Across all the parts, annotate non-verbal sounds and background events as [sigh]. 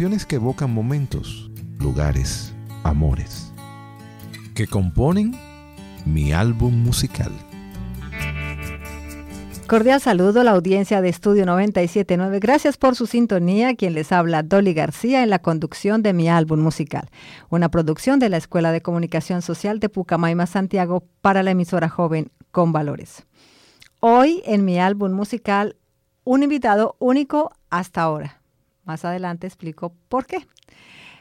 que evocan momentos, lugares, amores, que componen mi álbum musical. Cordial saludo a la audiencia de Estudio 979. Gracias por su sintonía. Quien les habla, Dolly García, en la conducción de mi álbum musical, una producción de la Escuela de Comunicación Social de Pucamaima, Santiago, para la emisora joven con valores. Hoy en mi álbum musical, un invitado único hasta ahora. Más adelante explico por qué.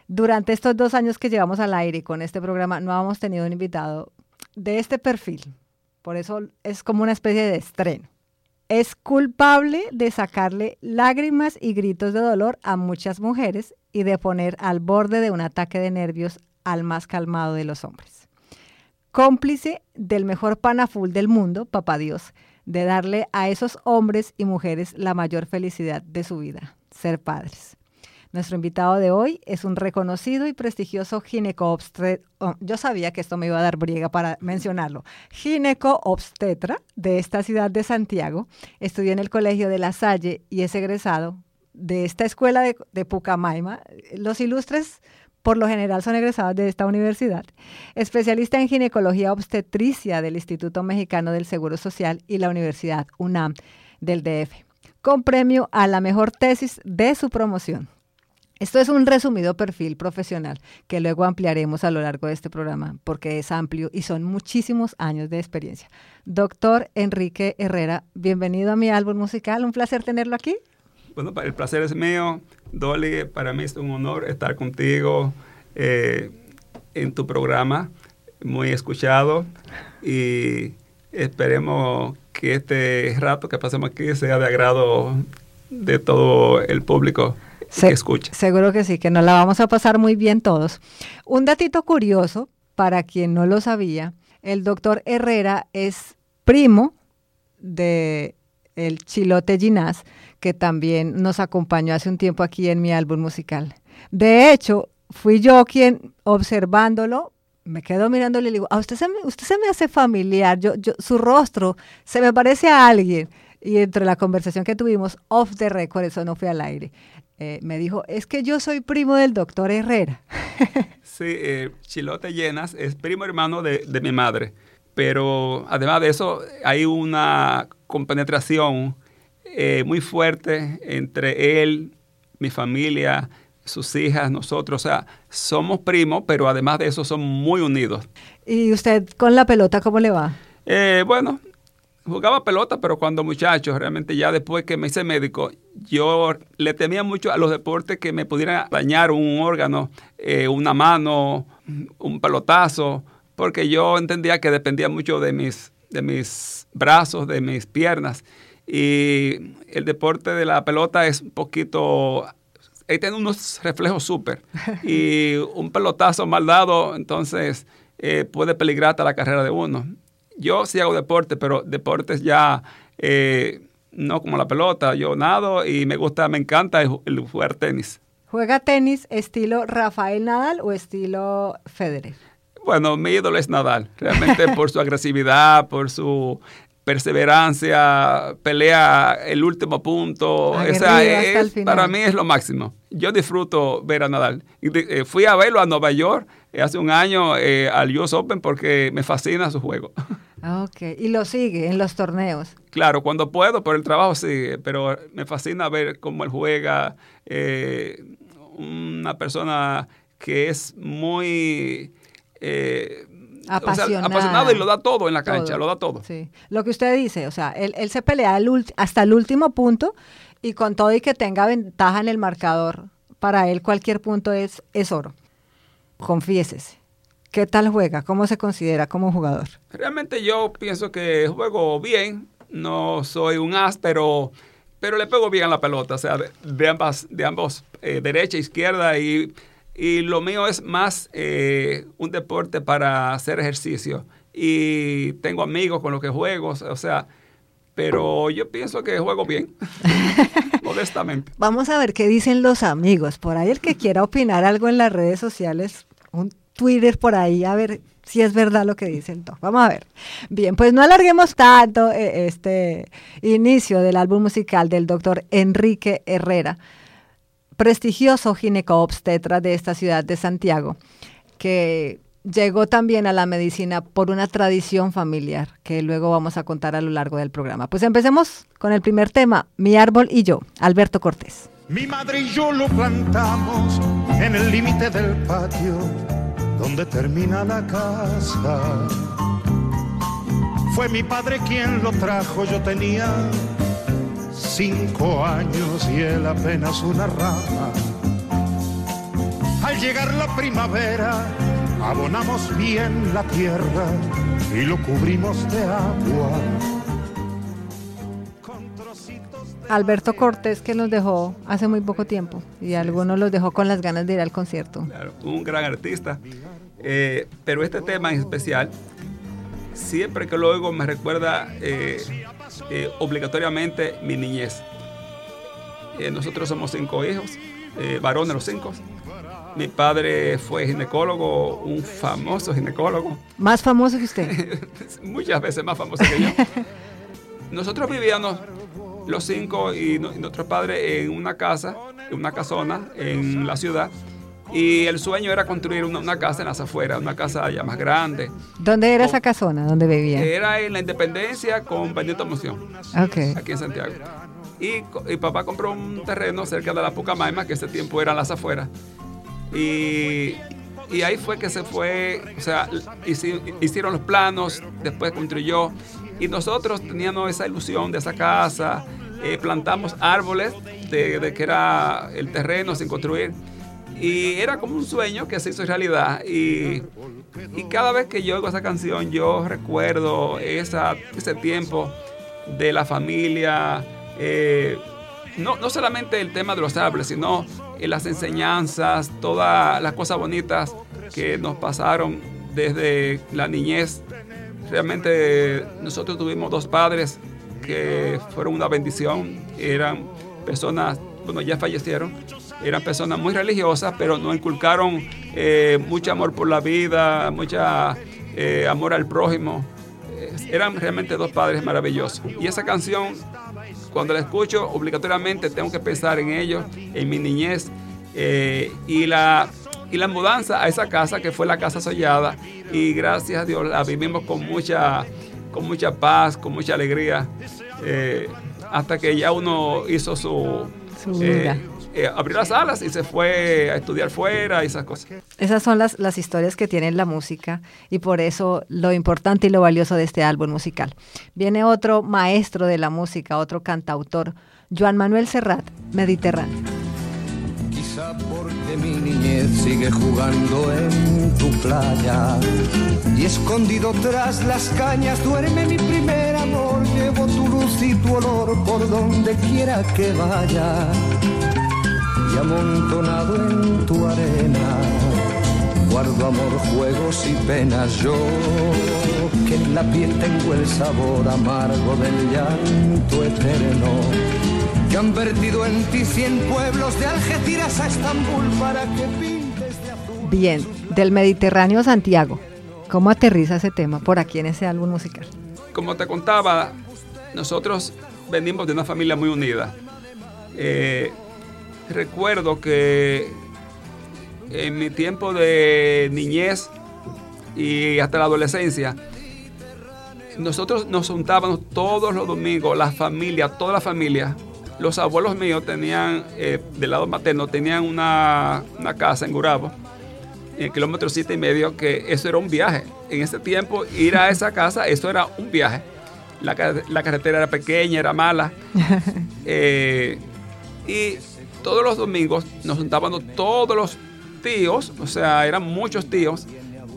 Durante estos dos años que llevamos al aire con este programa, no hemos tenido un invitado de este perfil. Por eso es como una especie de estreno es culpable de sacarle lágrimas y gritos de dolor a muchas mujeres y de poner al borde de un ataque de nervios al más calmado de los hombres. Cómplice del mejor panaful del mundo, papá Dios, de darle a esos hombres y mujeres la mayor felicidad de su vida, ser padres. Nuestro invitado de hoy es un reconocido y prestigioso gineco-obstetra. Oh, yo sabía que esto me iba a dar briega para mencionarlo. Gineco-obstetra de esta ciudad de Santiago. Estudió en el Colegio de La Salle y es egresado de esta escuela de, de Pucamaima. Los ilustres por lo general son egresados de esta universidad, especialista en ginecología obstetricia del Instituto Mexicano del Seguro Social y la Universidad UNAM del DF, con premio a la mejor tesis de su promoción. Esto es un resumido perfil profesional que luego ampliaremos a lo largo de este programa porque es amplio y son muchísimos años de experiencia. Doctor Enrique Herrera, bienvenido a mi álbum musical. Un placer tenerlo aquí. Bueno, el placer es mío. Dolly, para mí es un honor estar contigo eh, en tu programa, muy escuchado y esperemos que este rato que pasemos aquí sea de agrado de todo el público se, escucha. Seguro que sí, que nos la vamos a pasar muy bien todos. Un datito curioso, para quien no lo sabía, el doctor Herrera es primo de el Chilote Ginás, que también nos acompañó hace un tiempo aquí en mi álbum musical. De hecho, fui yo quien, observándolo, me quedo mirándole y le digo, a usted se me, usted se me hace familiar, yo, yo, su rostro se me parece a alguien. Y entre la conversación que tuvimos off the record, eso no fue al aire, eh, me dijo, es que yo soy primo del doctor Herrera. [laughs] sí, eh, Chilote Llenas es primo hermano de, de, mi madre, pero además de eso hay una compenetración eh, muy fuerte entre él, mi familia, sus hijas, nosotros, o sea, somos primos, pero además de eso somos muy unidos. ¿Y usted con la pelota cómo le va? Eh, bueno, jugaba pelota, pero cuando muchacho, realmente ya después que me hice médico, yo le temía mucho a los deportes que me pudieran dañar un órgano, eh, una mano, un pelotazo, porque yo entendía que dependía mucho de mis, de mis brazos, de mis piernas. Y el deporte de la pelota es un poquito... Ahí tiene unos reflejos súper. Y un pelotazo mal dado, entonces eh, puede peligrar hasta la carrera de uno yo sí hago deporte, pero deportes ya eh, no como la pelota. Yo nado y me gusta, me encanta el, jugar tenis. ¿Juega tenis estilo Rafael Nadal o estilo Federer? Bueno, mi ídolo es Nadal, realmente por su agresividad, por su perseverancia, pelea el último punto. Es, para mí es lo máximo. Yo disfruto ver a Nadal. Eh, fui a verlo a Nueva York eh, hace un año eh, al US Open porque me fascina su juego. [laughs] Ok, y lo sigue en los torneos. Claro, cuando puedo, pero el trabajo sigue, pero me fascina ver cómo él juega. una persona que es muy apasionado. y lo da todo en la cancha, lo da todo. Sí. Lo que usted dice, o sea, él, se pelea hasta el último punto y con todo y que tenga ventaja en el marcador, para él cualquier punto es, es oro. Confiésese. ¿Qué tal juega? ¿Cómo se considera como jugador? Realmente yo pienso que juego bien. No soy un as, pero, pero le pego bien la pelota. O sea, de, ambas, de ambos, eh, derecha, izquierda y y lo mío es más eh, un deporte para hacer ejercicio. Y tengo amigos con los que juego, o sea, pero yo pienso que juego bien, [laughs] modestamente. Vamos a ver qué dicen los amigos. Por ahí el que quiera opinar algo en las redes sociales, un Twitter por ahí, a ver si es verdad lo que dicen todos. Vamos a ver. Bien, pues no alarguemos tanto eh, este inicio del álbum musical del doctor Enrique Herrera, prestigioso gineco-obstetra de esta ciudad de Santiago, que llegó también a la medicina por una tradición familiar que luego vamos a contar a lo largo del programa. Pues empecemos con el primer tema, Mi árbol y yo, Alberto Cortés. Mi madre y yo lo plantamos en el límite del patio donde termina la casa. Fue mi padre quien lo trajo, yo tenía cinco años y él apenas una rama. Al llegar la primavera, abonamos bien la tierra y lo cubrimos de agua. Alberto Cortés que nos dejó hace muy poco tiempo y algunos los dejó con las ganas de ir al concierto. Claro, un gran artista. Eh, pero este tema en especial, siempre que lo oigo me recuerda eh, eh, obligatoriamente mi niñez. nosotros somos cinco hijos, varones los cinco. Mi padre fue ginecólogo, un famoso ginecólogo. ¿Más famoso que usted? [laughs] Muchas veces más famoso que yo. [laughs] Nosotros vivíamos los cinco y, nuestro padre en una casa, en una casona en la ciudad. Y el sueño era construir una, casa en las afueras, una casa ya más grande. ¿Dónde era esa casona? ¿Dónde vivía? Era en la Independencia con Benito Moción. Okay. Aquí en Santiago. Y, y, papá compró un terreno cerca de la Pucamaima, que ese tiempo eran las afueras. Y, ahí fue que se fue, o sea, hicieron los planos, después construyó. Y nosotros teníamos esa ilusión de esa casa, eh, plantamos árboles de, que era el terreno sin construir. Y era como un sueño que se hizo realidad. Y, cada vez que yo oigo esa canción, yo recuerdo ese tiempo de la familia. Eh, no, no solamente el tema de los árboles, sino las enseñanzas, todas las cosas bonitas que nos pasaron desde la niñez. Realmente nosotros tuvimos dos padres que fueron una bendición. Eran personas, bueno, ya fallecieron, eran personas muy religiosas, pero nos inculcaron eh, mucho amor por la vida, mucha eh, amor al prójimo. eran realmente dos padres maravillosos. Y esa canción, cuando la escucho, obligatoriamente tengo que pensar en ellos, en mi niñez. Eh, y la y la mudanza a esa casa que fue la casa soñada y gracias a Dios la vivimos con mucha con mucha paz, con mucha alegría, eh, hasta que ya uno hizo su... Eh, eh, abrió las alas y se fue a estudiar fuera y esas cosas. Esas son las, las historias que tiene la música y por eso lo importante y lo valioso de este álbum musical. Viene otro maestro de la música, otro cantautor, Joan Manuel Serrat, Mediterráneo porque mi niñez sigue jugando en tu playa. Y escondido tras las cañas duerme mi primer amor. Llevo tu luz y tu olor por donde quiera que vaya. Guardo amor, juegos y penas. Yo que en la piel tengo el sabor amargo del llanto eterno que han vertido en ti cien pueblos de Algeciras a Estambul para que pintes de azul. Bien, del Mediterráneo a Santiago. ¿Cómo aterriza ese tema por aquí en ese álbum musical? Como te contaba, nosotros venimos de una familia muy unida. Eh, recuerdo que en mi tiempo de niñez y hasta la adolescencia, nosotros nos juntábamos todos los domingos, la familia, toda la familia, los abuelos míos tenían, eh, del lado materno, tenían una, casa en Gurabo, en el kilómetro siete y medio, que eso era un viaje. En ese tiempo, ir a esa casa, eso era un viaje. La, carretera era pequeña, era mala. [laughs] Eh, y todos los domingos nos juntábamos todos los tíos, o sea, eran muchos tíos.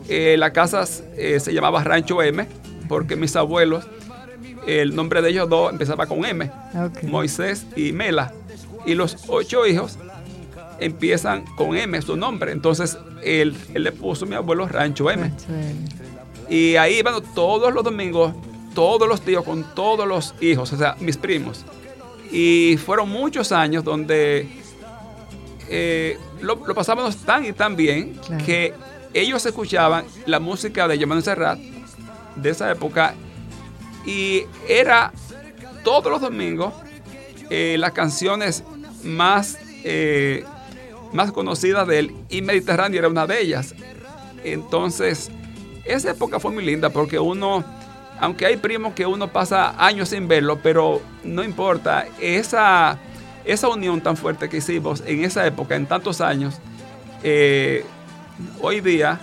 Eh, la casa se llamaba Rancho M, porque mis abuelos el nombre de ellos dos empezaba con M, Moisés y Mela. Y los ocho hijos empiezan con M, su nombre. Entonces él, le puso a mi abuelo Rancho M. Y ahí iban todos los domingos todos los tíos con todos los hijos, o sea, mis primos. Y fueron muchos años donde eh, lo, pasábamos tan y tan bien que ellos escuchaban la música de Yamano Serrat de esa época y era todos los domingos eh, las canciones más, eh, más conocidas de él y Mediterráneo era una de ellas. Entonces, esa época fue muy linda porque uno, aunque hay primos que uno pasa años sin verlo, pero no importa, esa, esa unión tan fuerte que hicimos en esa época, en tantos años, eh, hoy día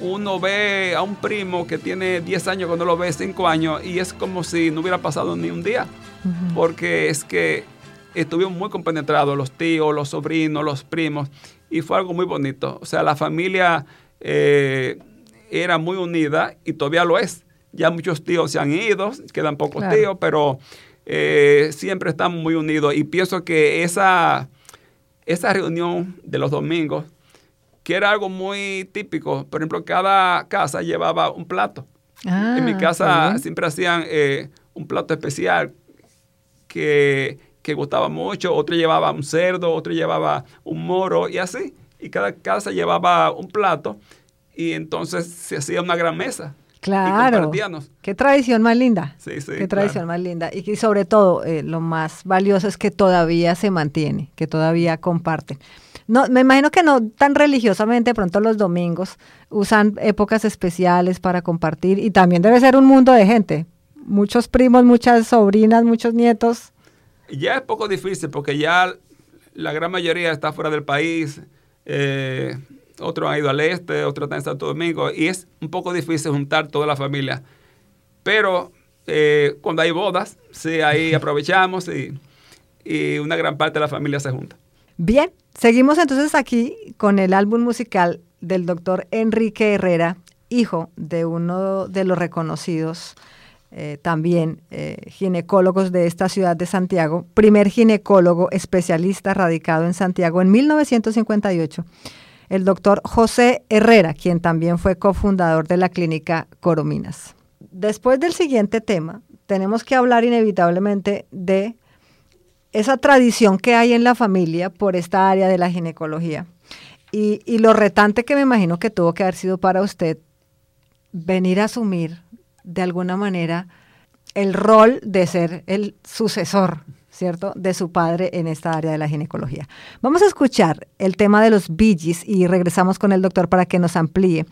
uno ve a un primo que tiene 10 años cuando lo ve 5 años y es como si no hubiera pasado ni un día, porque es que estuvimos muy compenetrados, los tíos, los sobrinos, los primos, y fue algo muy bonito. O sea, la familia eh, era muy unida y todavía lo es. Ya muchos tíos se han ido, quedan pocos tíos, pero eh, siempre estamos muy unidos y pienso que esa, esa reunión de los domingos que era algo muy típico. Por ejemplo, cada casa llevaba un plato. en mi ah, casa siempre hacían eh, un plato especial que, gustaba mucho. Otro llevaba un cerdo, otro llevaba un moro y así. Y cada casa llevaba un plato y entonces se hacía una gran mesa. Claro. Qué tradición más linda. Sí, sí. Qué tradición más linda. Y sobre todo, eh, lo más valioso es que todavía se mantiene, que todavía comparten. No, me imagino que no tan religiosamente, pronto los domingos usan épocas especiales para compartir y también debe ser un mundo de gente. Muchos primos, muchas sobrinas, muchos nietos. Ya es poco difícil porque ya la gran mayoría está fuera del país. Eh, otros han ido al este, otros están en Santo Domingo y es un poco difícil juntar toda la familia. Pero eh, cuando hay bodas, sí, ahí [laughs] aprovechamos y, y una gran parte de la familia se junta. Bien, seguimos entonces aquí con el álbum musical del doctor Enrique Herrera, hijo de uno de los reconocidos eh, también eh, ginecólogos de esta ciudad de Santiago, primer ginecólogo especialista radicado en Santiago en 1958, el doctor José Herrera, quien también fue cofundador de la clínica Corominas. Después del siguiente tema, tenemos que hablar inevitablemente de esa tradición que hay en la familia por esta área de la ginecología y, lo retante que me imagino que tuvo que haber sido para usted venir a asumir de alguna manera el rol de ser el sucesor, ¿cierto?, de su padre en esta área de la ginecología. Vamos a escuchar el tema de los billys y regresamos con el doctor para que nos amplíe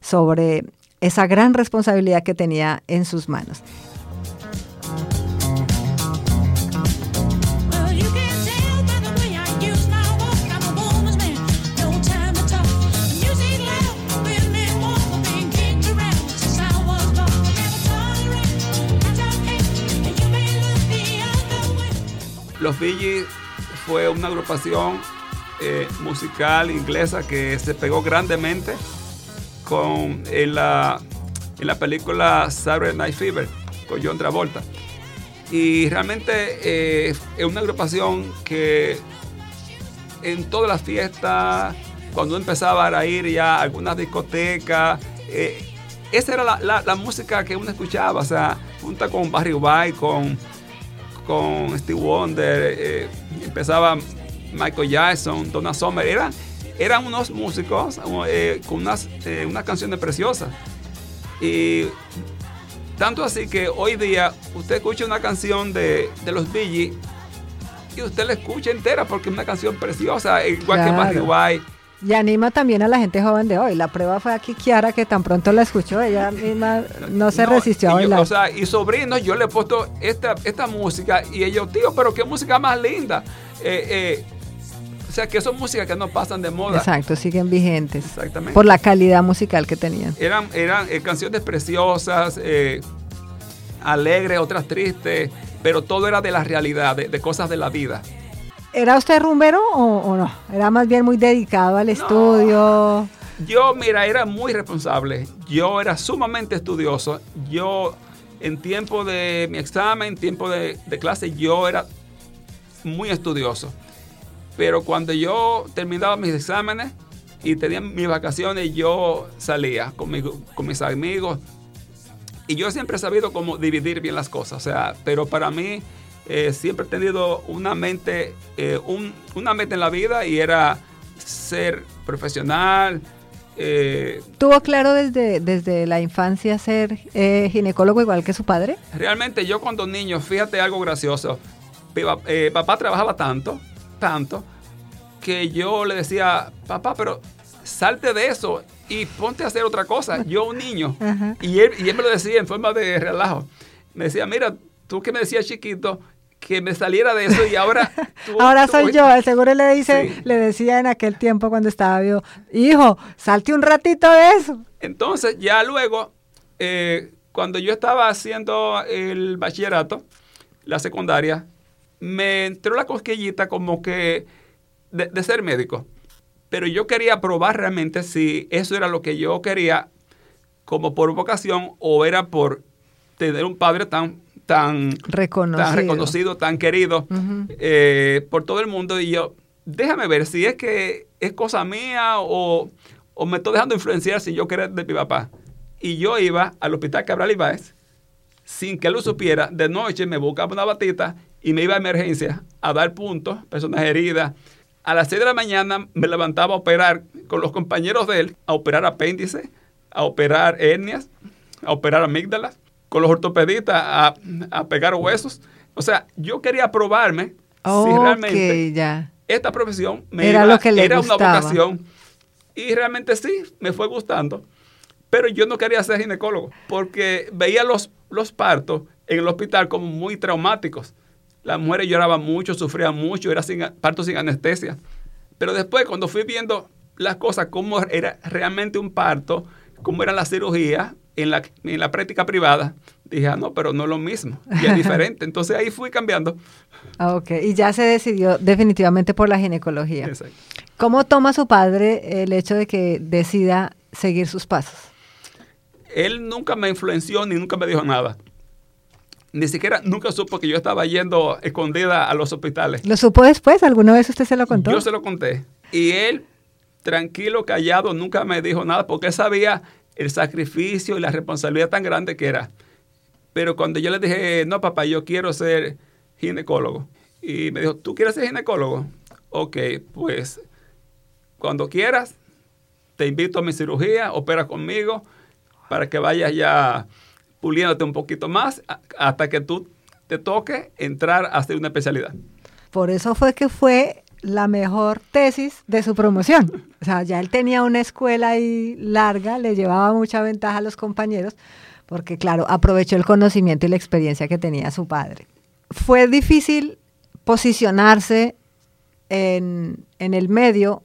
sobre esa gran responsabilidad que tenía en sus manos. Los Bee fue una agrupación eh, musical inglesa que se pegó grandemente con, en, la, en la película Saturday Night Fever con John Travolta. Y realmente eh, es una agrupación que en todas las fiestas, cuando empezaba a ir ya a algunas discotecas, eh, esa era la, la, música que uno escuchaba, o sea, junta con Barry White, con con Steve Wonder, eh, empezaba Michael Jackson, Donna Summer, eran, eran unos músicos eh, con unas, eh, unas canciones preciosas. Y tanto así que hoy día usted escucha una canción de, los Bee y usted la escucha entera porque es una canción preciosa, igual que Barry White y anima también a la gente joven de hoy. La prueba fue aquí Kiara, que tan pronto la escuchó, ella misma no se resistió a bailar. o sea, y sobrinos, yo le he puesto esta, esta música y ellos, tío, pero qué música más linda. Eh, eh, o sea, que son músicas que no pasan de moda. Exacto, siguen vigentes. Exactamente. Por la calidad musical que tenían. Eran, eran eh, canciones preciosas, alegres, otras tristes, pero todo era de la realidad, de cosas de la vida. ¿Era usted rumbero o, no? Era más bien muy dedicado al estudio. Yo, mira, era muy responsable. Yo era sumamente estudioso. Yo, en tiempo de mi examen, en tiempo de, clase, yo era muy estudioso. Pero cuando yo terminaba mis exámenes y tenía mis vacaciones, yo salía con, con mis amigos Y yo siempre he sabido cómo dividir bien las cosas, o sea, pero para mí eh, siempre he tenido una mente, eh, un- una meta en la vida y era ser profesional. eh, ¿Tuvo claro desde, desde la infancia ser ginecólogo igual que su padre? realmente yo cuando niño, fíjate algo gracioso, papá trabajaba tanto, tanto, que yo le decía, papá, pero salte de eso y ponte a hacer otra cosa. [laughs] Yo un niño. Y él, y él me lo decía en forma de relajo. Me decía, mira, tú que me decías chiquito que me saliera de eso y ahora [laughs] tú... Ahora tú- soy yo, el seguro le dice, Sí. le decía en aquel tiempo cuando estaba vivo, hijo, salte un ratito de eso. Entonces, ya luego, eh, cuando yo estaba haciendo el bachillerato, la secundaria, me entró la cosquillita como que de, de ser médico. Pero yo quería probar realmente si eso era lo que yo quería como por vocación o era por tener un padre tan, tan, Reconocido. tan reconocido, tan querido eh, por todo el mundo. Y yo, déjame ver si es que es cosa mía o, o me estoy dejando influenciar sin yo querer de mi papá. Y yo iba al hospital Cabral Ibáez, sin que él lo supiera, de noche me buscaba una batita y me iba a emergencia a dar puntos, personas heridas. A las 6 de la mañana me levantaba a operar con los compañeros de él, a operar apéndice, a operar hernias, a operar amígdalas, con los ortopedistas a, a pegar huesos. O sea, yo quería probarme si realmente ya. esta profesión me Era iba- lo que le era gustaba. una vocación. Y realmente sí, me fue gustando. Pero yo no quería ser ginecólogo porque veía los, los partos en el hospital como muy traumáticos. Las mujeres lloraban mucho, sufrían mucho, era sin, parto sin anestesia. Pero después, cuando fui viendo las cosas, cómo era realmente un parto, cómo era la cirugía en la, en la práctica privada, dije, ah, no, pero no es lo mismo, y es diferente. Entonces ahí fui cambiando. Ah, Ok, y ya se decidió definitivamente por la ginecología. Exacto. ¿Cómo toma su padre el hecho de que decida seguir sus pasos? él nunca me influenció ni nunca me dijo nada. Ni siquiera nunca supo que yo estaba yendo escondida a los hospitales. ¿Lo supo después? ¿Alguna vez usted se lo contó? Yo se lo conté. Y él, tranquilo, callado, nunca me dijo nada porque él sabía el sacrificio y la responsabilidad tan grande que era. Pero cuando yo le dije, no, papá, yo quiero ser ginecólogo. Y me dijo, ¿tú quieres ser ginecólogo? Ok, pues cuando quieras, te invito a mi cirugía, opera conmigo para que vayas ya puliéndote un poquito más hasta que tú te toque entrar a hacer una especialidad. Por eso fue que fue la mejor tesis de su promoción. O sea, ya él tenía una escuela ahí larga, le llevaba mucha ventaja a los compañeros, porque claro, aprovechó el conocimiento y la experiencia que tenía su padre. Fue difícil posicionarse en, en el medio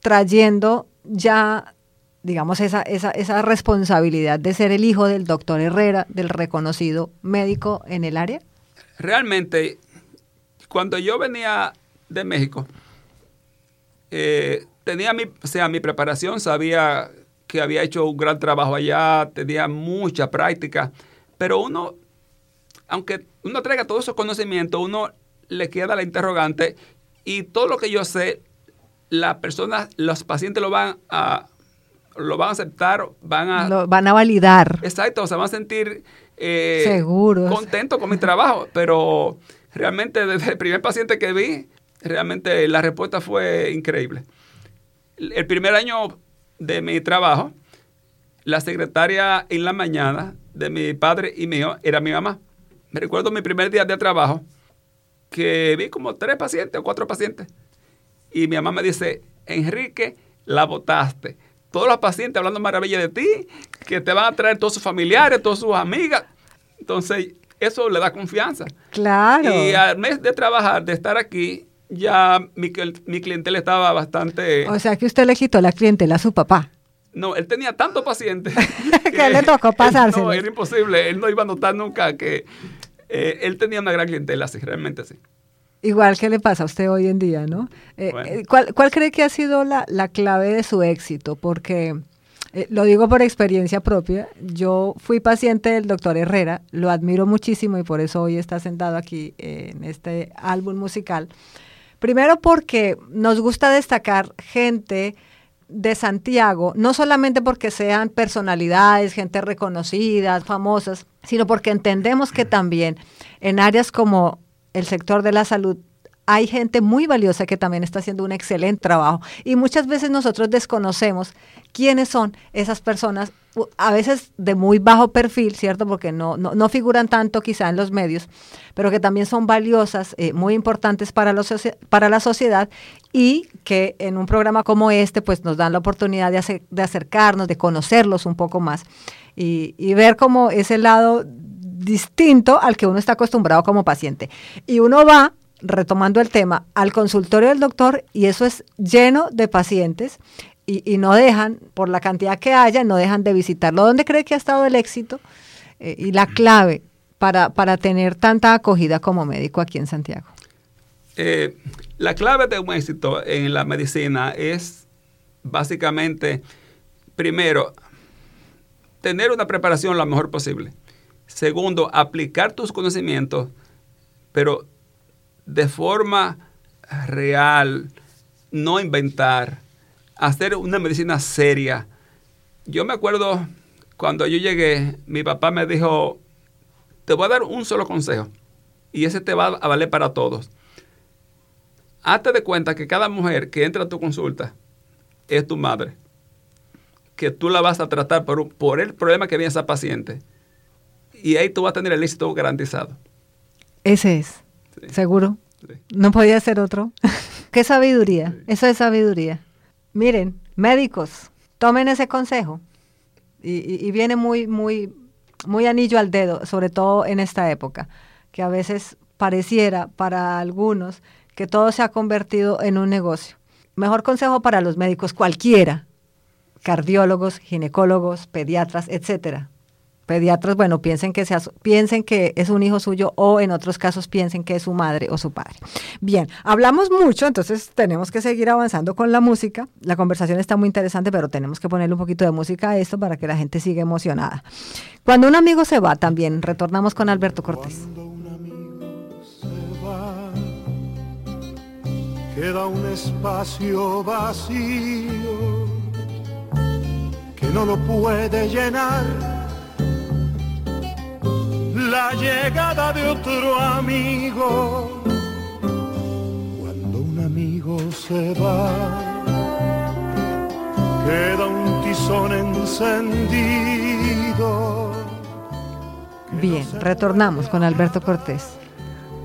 trayendo ya, digamos, esa, esa, esa responsabilidad de ser el hijo del doctor Herrera, del reconocido médico en el área. realmente, cuando yo venía de México, eh, tenía mi, o sea, mi preparación, sabía que había hecho un gran trabajo allá, tenía mucha práctica, pero uno, aunque uno traiga todos esos conocimientos, uno le queda la interrogante y todo lo que yo sé, las personas, los pacientes lo van a, lo van a aceptar, van a, Lo van a validar. Exacto, se van a sentir eh, Seguros. contentos con mi trabajo, pero realmente desde el primer paciente que vi, realmente la respuesta fue increíble. El primer año de mi trabajo, la secretaria en la mañana de mi padre y mío era mi mamá. Me recuerdo mi primer día de trabajo que vi como tres pacientes o cuatro pacientes. Y mi mamá me dice, Enrique, la votaste. Todos los pacientes hablando maravilla de ti, que te van a traer todos sus familiares, todas sus amigas. Entonces, eso le da confianza. Claro. Y al mes de trabajar, de estar aquí, ya mi, mi clientela estaba bastante... O sea que usted le quitó la clientela a su papá. No, él tenía tantos pacientes [laughs] Que le tocó [laughs] pasárselos. No, era imposible. Él no iba a notar nunca que eh, él tenía una gran clientela, sí, realmente sí. Igual que le pasa a usted hoy en día, ¿no? Eh, Bueno. eh, ¿cuál, cuál cree que ha sido la, la clave de su éxito? Porque, eh, lo digo por experiencia propia, yo fui paciente del doctor Herrera, lo admiro muchísimo y por eso hoy está sentado aquí en este álbum musical. Primero porque nos gusta destacar gente de Santiago, no solamente porque sean personalidades, gente reconocida, famosas, sino porque entendemos que también en áreas como el sector de la salud hay gente muy valiosa que también está haciendo un excelente trabajo. Y muchas veces nosotros desconocemos quiénes son esas personas, a veces de muy bajo perfil, ¿cierto? Porque no, no, figuran tanto quizá en los medios, pero que también son valiosas, eh, muy importantes para, los, para la sociedad y que en un programa como este pues nos dan la oportunidad de, de acercarnos, de conocerlos un poco más y, y ver cómo ese lado distinto al que uno está acostumbrado como paciente. Y uno va retomando el tema, al consultorio del doctor y eso es lleno de pacientes y, no dejan, por la cantidad que haya, no dejan de visitarlo. ¿Dónde cree que ha estado el éxito eh, y la clave para, para, tener tanta acogida como médico aquí en Santiago? Eh, la clave de un éxito en la medicina es básicamente, primero, tener una preparación lo mejor posible. Segundo, aplicar tus conocimientos, pero de forma real, no inventar, hacer una medicina seria. Yo me acuerdo cuando yo llegué, mi papá me dijo, te voy a dar un solo consejo y ese te va a valer para todos. Hazte de cuenta que cada mujer que entra a tu consulta es tu madre, que tú la vas a tratar por, por el problema que viene esa paciente y ahí tú vas a tener el éxito garantizado. Ese es. ¿Seguro? No podía ser otro. [laughs] Qué sabiduría. Eso es sabiduría. Miren, médicos, tomen ese consejo. Y, viene muy, muy, muy anillo al dedo, sobre todo en esta época, que a veces pareciera para algunos que todo se ha convertido en un negocio. Mejor consejo para los médicos, cualquiera, cardiólogos, ginecólogos, pediatras, etcétera pediatras, bueno, piensen que, sea, piensen que es un hijo suyo o en otros casos piensen que es su madre o su padre. Bien, hablamos mucho, entonces tenemos que seguir avanzando con la música. La conversación está muy interesante, pero tenemos que ponerle un poquito de música a esto para que la gente siga emocionada. Cuando un amigo se va, también retornamos con Alberto Cortés. Cuando un amigo se va, queda un espacio vacío que no lo puede llenar la llegada de otro amigo. Cuando un amigo se va, queda un tizón encendido. Bien, retornamos con Alberto Cortés.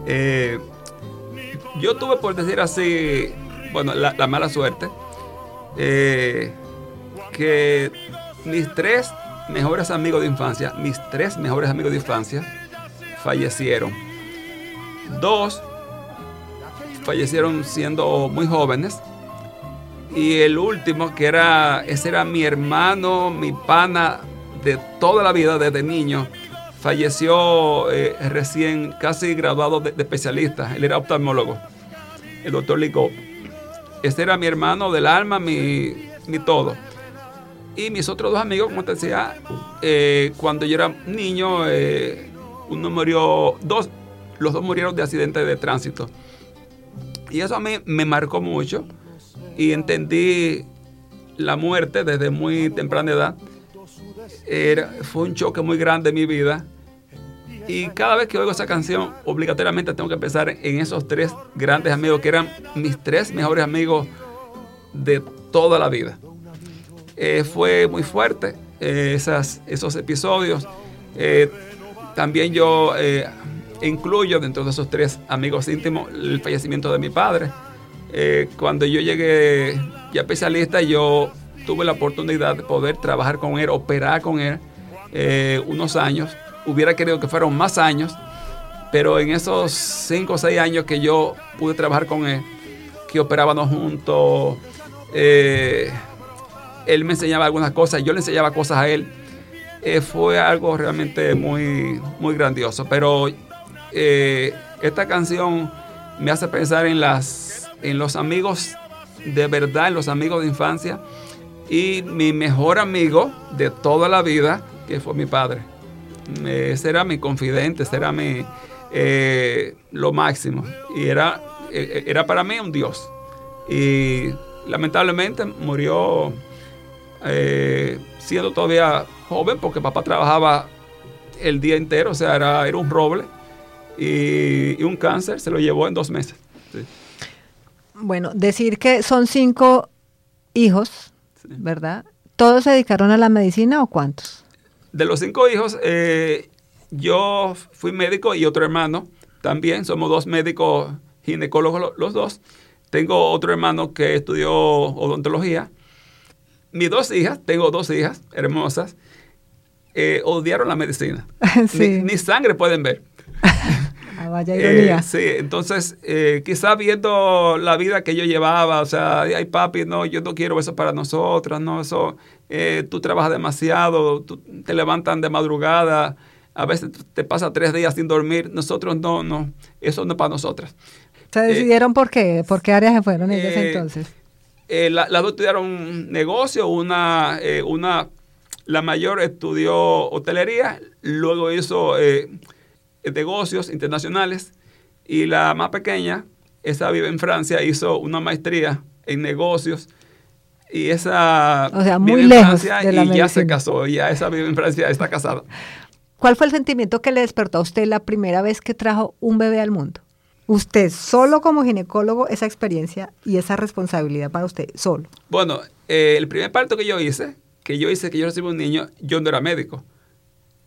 Eh, yo tuve, por decir así, bueno, la, mala suerte, eh, que mis tres mejores amigos de infancia, mis tres mejores amigos de infancia, fallecieron. Dos fallecieron siendo muy jóvenes. Y el último, que era, ese era mi hermano, mi pana de toda la vida desde niño, falleció eh, recién casi graduado de, especialista. Él era oftalmólogo, el doctor Lico. Ese era mi hermano del alma, mi, mi todo. Y mis otros dos amigos, como te decía, eh, cuando yo era niño, eh, uno murió, dos, los dos murieron de accidente de tránsito. Y eso a mí me marcó mucho y entendí la muerte desde muy temprana edad. Era, fue un choque muy grande en mi vida. Y cada vez que oigo esa canción, obligatoriamente tengo que pensar en esos tres grandes amigos que eran mis tres mejores amigos de toda la vida. Eh, fue muy fuerte eh, esos episodios. Eh, también yo incluyo dentro de esos tres amigos íntimos el fallecimiento de mi padre. cuando yo llegué ya especialista, yo tuve la oportunidad de poder trabajar con él, operar con él unos años. Hubiera querido que fueran más años, pero en esos cinco o seis años que yo pude trabajar con él, que operábamos juntos, él me enseñaba algunas cosas, yo le enseñaba cosas a él. Eh, fue algo realmente muy, muy grandioso. Pero eh, esta canción me hace pensar en, las, en los amigos de verdad, en los amigos de infancia. Y mi mejor amigo de toda la vida, que fue mi padre. Ese era mi confidente, ese era mi, eh, lo máximo. Y era, era para mí un Dios. Y lamentablemente murió eh, siendo todavía joven porque papá trabajaba el día entero, o sea, era, era un roble y, y un cáncer se lo llevó en dos meses. Sí. Bueno, decir que son cinco hijos, Sí. ¿verdad? ¿Todos se dedicaron a la medicina o cuántos? De los cinco hijos, eh, yo fui médico y otro hermano también. Somos dos médicos ginecólogos lo- los dos. Tengo otro hermano que estudió odontología. Mis dos hijas, tengo dos hijas hermosas, eh, odiaron la medicina. [laughs] Sí. Ni, ni sangre pueden ver. [laughs] Ah, vaya Eh, ironía. sí, entonces eh, quizá viendo la vida que yo llevaba, o sea, ay papi, no, yo no quiero eso para nosotras, no, eso, eh, tú trabajas demasiado, tú te levantan de madrugada, a veces te pasa tres días sin dormir, nosotros no, no, eso no es para nosotras. ¿Se decidieron por qué? ¿Por qué áreas se fueron ellas entonces? Eh, la- las dos estudiaron negocio, una, eh, una, la mayor estudió hotelería, luego hizo eh, negocios internacionales y la más pequeña, esa vive en Francia, hizo una maestría en negocios y esa O sea, vive muy en lejos Francia de la y ya se casó, ya esa vive en Francia, está casada. ¿Cuál fue el sentimiento que le despertó a usted la primera vez que trajo un bebé al mundo? Usted, solo como ginecólogo, esa experiencia y esa responsabilidad para usted, solo. Bueno, eh, el primer parto que yo hice, que yo hice que yo recibí un niño, yo no era médico.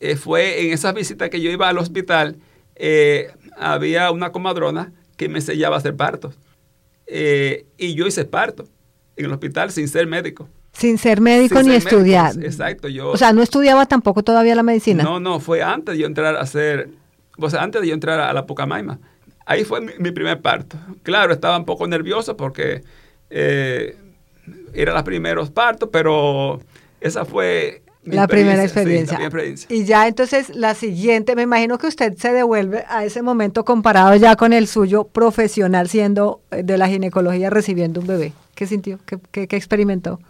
Eh, fue en esas visitas que yo iba al hospital, eh, había una comadrona que me enseñaba a hacer partos. Y yo hice parto en el hospital sin ser médico. Sin ser médico Sin ni ser estudiar. Exacto, yo... O sea, no estudiaba tampoco todavía la medicina. No, no, fue antes de yo entrar a hacer, o sea, antes de yo entrar a la Pucamaima. Ahí fue mi, mi primer parto. Claro, estaba un poco nervioso porque eh, eran los primeros partos, pero esa fue mi la primera sí, experiencia. la primera experiencia. Y ya entonces la siguiente, me imagino que usted se devuelve a ese momento comparado ya con el suyo profesional siendo eh, de la ginecología recibiendo un bebé. ¿Qué sintió? ¿Qué, qué- qué experimentó?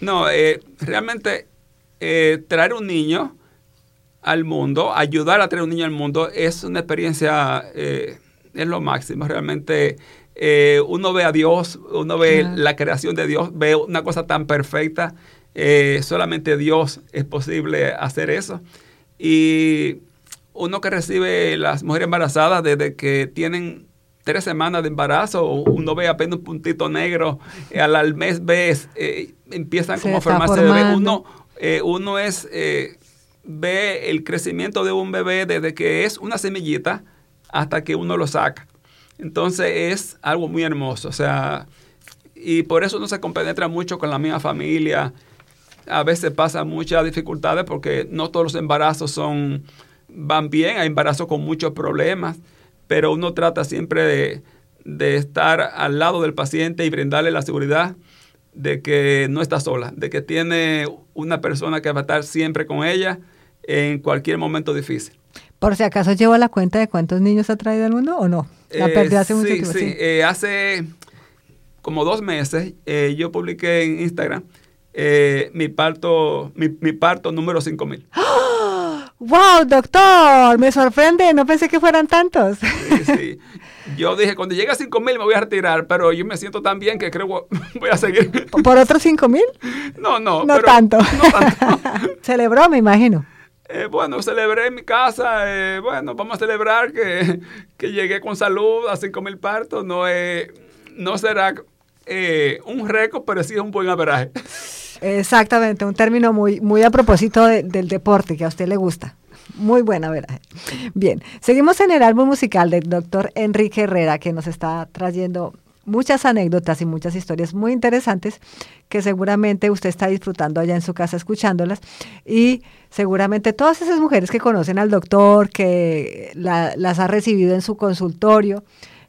No, eh, realmente eh, traer un niño al mundo, ayudar a traer un niño al mundo es una experiencia, eh, es lo máximo. Realmente eh, uno ve a Dios, uno ve Claro. la creación de Dios, ve una cosa tan perfecta. eh, solamente Dios es posible hacer eso. Y uno que recibe las mujeres embarazadas desde que tienen tres semanas de embarazo, uno ve apenas un puntito negro, eh, al, al mes ves, empiezan Se como a formarse. Uno, uno es, eh, ve el crecimiento de un bebé desde que es una semillita hasta que uno lo saca. Entonces es algo muy hermoso, o sea, y por eso uno se compenetra mucho con la misma familia. A veces pasa muchas dificultades porque no todos los embarazos son van bien, hay embarazos con muchos problemas, pero uno trata siempre de, de estar al lado del paciente y brindarle la seguridad de que no está sola, de que tiene una persona que va a estar siempre con ella en cualquier momento difícil. Por si acaso llevo la cuenta de cuántos niños ha traído al mundo o no. La Eh, perdí hace mucho sí, tiempo. sí. sí. Eh, hace como dos meses eh, yo publiqué en Instagram eh, mi parto mi, mi parto número 5000. ¡Wow, [gasps] doctor! Me sorprende, no pensé que fueran tantos. Sí, sí. Yo dije, cuando llegue a 5000 me voy a retirar, pero yo me siento tan bien que creo que [laughs] voy a seguir. ¿Por otros cinco mil? No, no. No pero- tanto. No tanto. [laughs] Celebró, me imagino. Eh, bueno, celebré en mi casa. eh, bueno, vamos a celebrar que, [laughs] que llegué con salud a 5000 partos. No, eh, no será eh, un récord, pero sí es un buen averaje. Exactamente, un término muy, muy a propósito de- del deporte que a usted le gusta. Muy buena, ¿verdad? Bien, seguimos en el álbum musical del doctor Enrique Herrera, que nos está trayendo muchas anécdotas y muchas historias muy interesantes que seguramente usted está disfrutando allá en su casa escuchándolas y seguramente todas esas mujeres que conocen al doctor, que la- las ha recibido en su consultorio,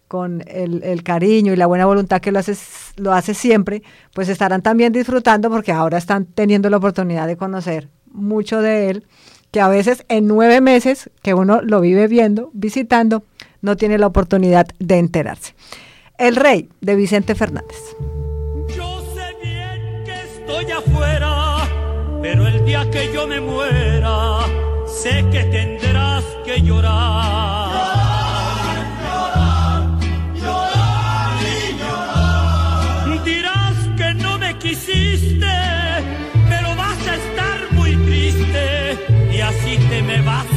con el, el cariño y la buena voluntad que lo hace, lo hace siempre, pues estarán también disfrutando porque ahora están teniendo la oportunidad de conocer mucho de él, que a veces en nueve meses que uno lo vive viendo, visitando, no tiene la oportunidad de enterarse. El Rey de Vicente Fernández. Yo sé bien que estoy afuera, pero el día que yo me muera, sé que tendrás que llorar. Dirás que hiciste, pero vas a estar muy triste y así te me vas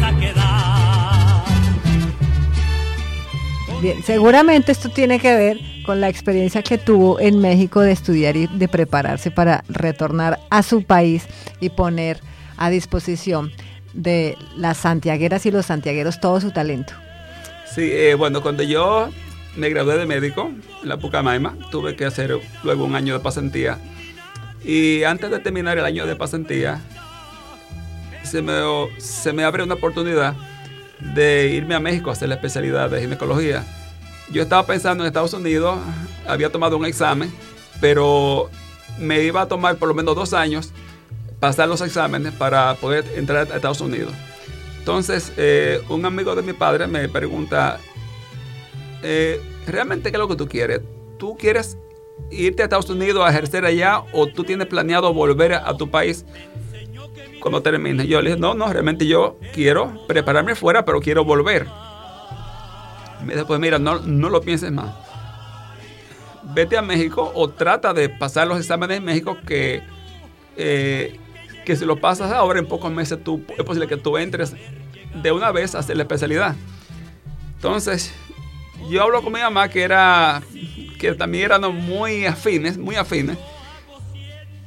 Bien, seguramente esto tiene que ver con la experiencia que tuvo en México de estudiar y de prepararse para retornar a su país y poner a disposición de las santiagueras y los santiagueros todo su talento. Sí, eh, bueno, cuando yo me gradué de médico en la Pucamaima, tuve que hacer luego un año de pasantía. Y antes de terminar el año de pasantía, se me, se me abre una oportunidad de irme a México a hacer la especialidad de ginecología. Yo estaba pensando en Estados Unidos, había tomado un examen, pero me iba a tomar por lo menos dos años pasar los exámenes para poder entrar a Estados Unidos. Entonces, eh, un amigo de mi padre me pregunta, eh, ¿realmente qué es lo que tú quieres? ¿Tú quieres irte a Estados Unidos a ejercer allá o tú tienes planeado volver a, tu país cuando termine? Yo le dije, no, no, realmente yo quiero prepararme fuera, pero quiero volver. Me dijo, pues mira, no, no lo pienses más. Vete a México o trata de pasar los exámenes en México que eh, que si lo pasas ahora en pocos meses tú, es posible que tú entres de una vez a hacer la especialidad. Entonces, yo hablo con mi mamá que era que también eran muy afines, muy afines.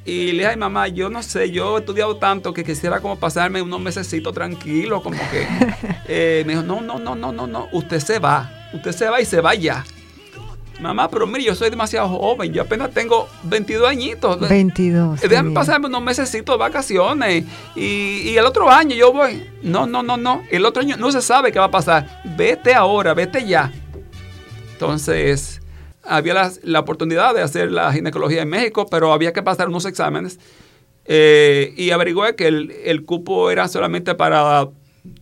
Y le dije, ay mamá, yo no sé, yo he estudiado tanto que quisiera como pasarme unos mesecitos tranquilo, como que... [laughs] Eh, me dijo, no, no, no, no, no, no, usted se va, usted se va y se va ya. Mamá, pero mire, yo soy demasiado joven, yo apenas tengo 22 añitos. 22. Déjame pasarme unos meses de vacaciones y, el otro año yo voy. No, no, no, no. El otro año no se sabe qué va a pasar. Vete ahora, vete ya. Entonces, había la, oportunidad de hacer la ginecología en México, pero había que pasar unos exámenes. Eh, y averigué que el, el cupo era solamente para,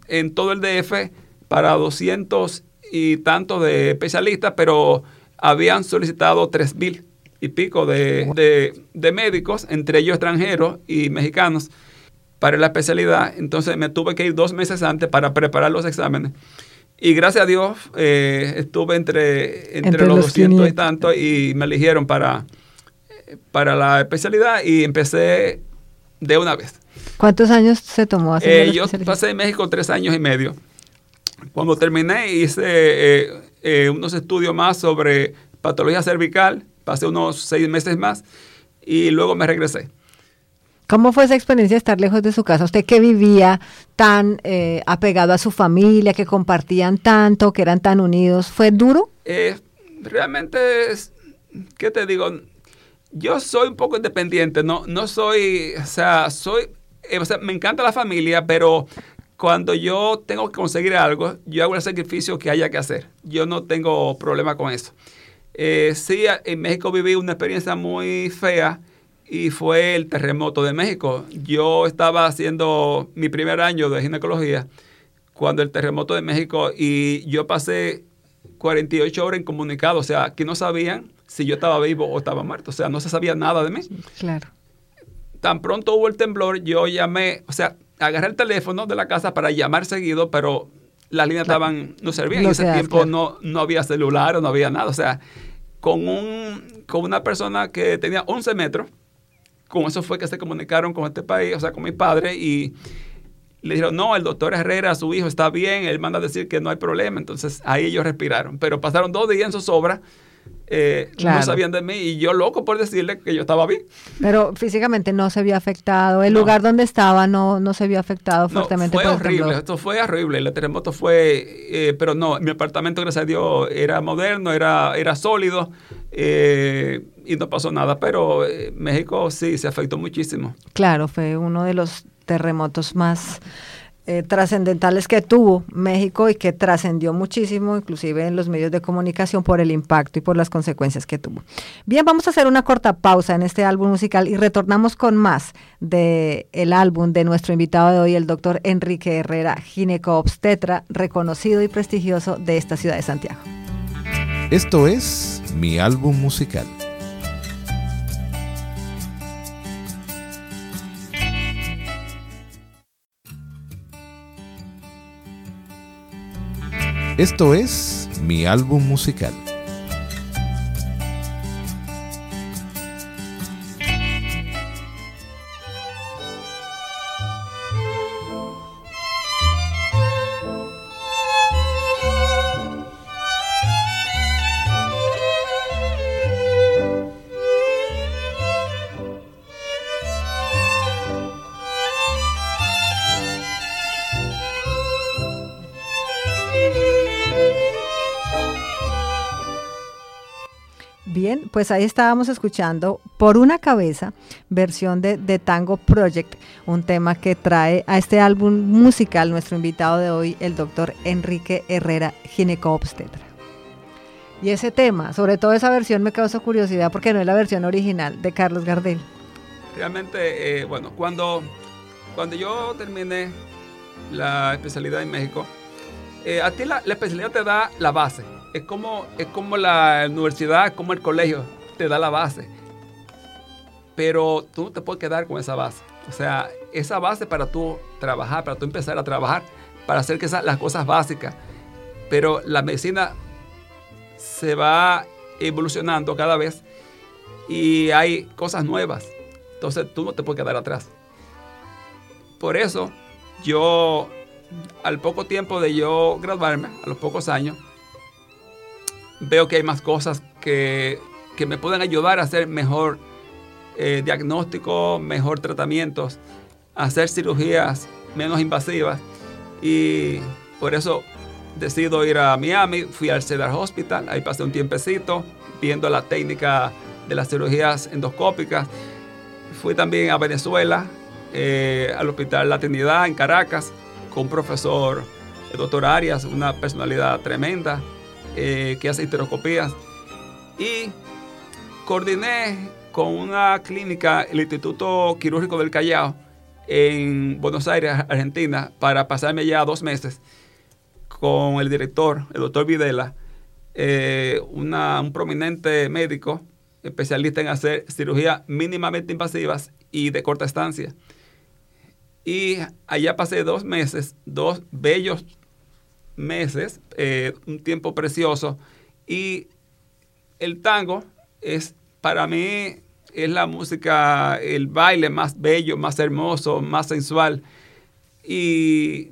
en todo el DF, para 200 y tantos de especialistas, pero habían solicitado tres mil y pico de, médicos, entre ellos extranjeros y mexicanos, para la especialidad. Entonces me tuve que ir dos meses antes para preparar los exámenes. Y gracias a Dios eh, estuve entre, entre, los, 200 y tanto y me eligieron para, para la especialidad y empecé de una vez. ¿Cuántos años se tomó hacer eh, Yo pasé en México tres años y medio. Cuando terminé hice eh, eh, unos estudios más sobre patología cervical, pasé unos seis meses más y luego me regresé. ¿Cómo fue esa experiencia de estar lejos de su casa? Usted que vivía tan eh, apegado a su familia, que compartían tanto, que eran tan unidos, ¿fue duro? Eh, realmente, ¿qué te digo? Yo soy un poco independiente, no, no soy, o sea, soy, o sea, me encanta la familia, pero cuando yo tengo que conseguir algo, yo hago el sacrificio que haya que hacer. Yo no tengo problema con eso. Eh, sí, en México viví una experiencia muy fea y fue el terremoto de México. Yo estaba haciendo mi primer año de ginecología cuando el terremoto de México y yo pasé 48 horas incomunicado, o sea, que no sabían si yo estaba vivo o estaba muerto, o sea, no se sabía nada de mí. Claro. Tan pronto hubo el temblor, yo llamé, o sea, agarré el teléfono de la casa para llamar seguido, pero las líneas estaban, no servían. en ese tiempo no, no había celular o no había nada. O sea, con, un, con una persona que tenía 11 metros, con eso fue que se comunicaron con este país, o sea, con mi padre, y le dijeron, no, el doctor Herrera, su hijo está bien, él manda a decir que no hay problema. Entonces ahí ellos respiraron. Pero pasaron dos días en sus obras eh, no sabían de mí y yo loco por decirle que yo estaba bien. Pero físicamente no se había afectado, el lugar donde estaba no, no se había afectado fuertemente. fue horrible, esto fue horrible, el terremoto fue, eh, pero no, mi apartamento gracias a Dios era moderno, era, era sólido eh, y no pasó nada, pero México sí se afectó muchísimo. Claro, fue uno de los terremotos más eh, trascendentales que tuvo México y que trascendió muchísimo, inclusive en los medios de comunicación, por el impacto y por las consecuencias que tuvo. Bien, vamos a hacer una corta pausa en este álbum musical y retornamos con más del el álbum de nuestro invitado de hoy, el doctor Enrique Herrera, gineco-obstetra, reconocido y prestigioso de esta ciudad de Santiago. Esto es mi álbum musical. Esto es mi álbum musical. Pues ahí estábamos escuchando por una cabeza, versión de, de Tango Project, un tema que trae a este álbum musical nuestro invitado de hoy, el doctor Enrique Herrera, gineco-obstetra. Y ese tema, sobre todo esa versión, me causa curiosidad porque no es la versión original de Carlos Gardel. Realmente, eh, bueno, cuando, cuando yo terminé la especialidad en México, eh, a ti la, la especialidad te da la base. Es como, es como la universidad, como el colegio, te da la base. Pero tú no te puedes quedar con esa base. O sea, esa base para tú trabajar, para tú empezar a trabajar, para hacer que esas, las cosas básicas. Pero la medicina se va evolucionando cada vez y hay cosas nuevas. Entonces tú no te puedes quedar atrás. Por eso yo, al poco tiempo de yo graduarme, a los pocos años, veo que hay más cosas que, que me pueden ayudar a hacer mejor eh, diagnóstico, mejor tratamientos, hacer cirugías menos invasivas. Y por eso decido ir a Miami, fui al Cedar Hospital, ahí pasé un tiempecito viendo la técnica de las cirugías endoscópicas. Fui también a Venezuela, eh, al Hospital La Trinidad en Caracas, con un profesor, el doctor Arias, una personalidad tremenda, eh, que hace histeroscopías. Y coordiné con una clínica, el Instituto Quirúrgico del Callao, en Buenos Aires, Argentina, para pasarme ya dos meses con el director, el doctor Videla, eh, un prominente médico especialista en hacer cirugías mínimamente invasivas y de corta estancia. Y allá pasé dos meses, dos bellos meses, eh, un tiempo precioso. Y el tango es para mí es la música, el baile más bello, más hermoso, más sensual. Y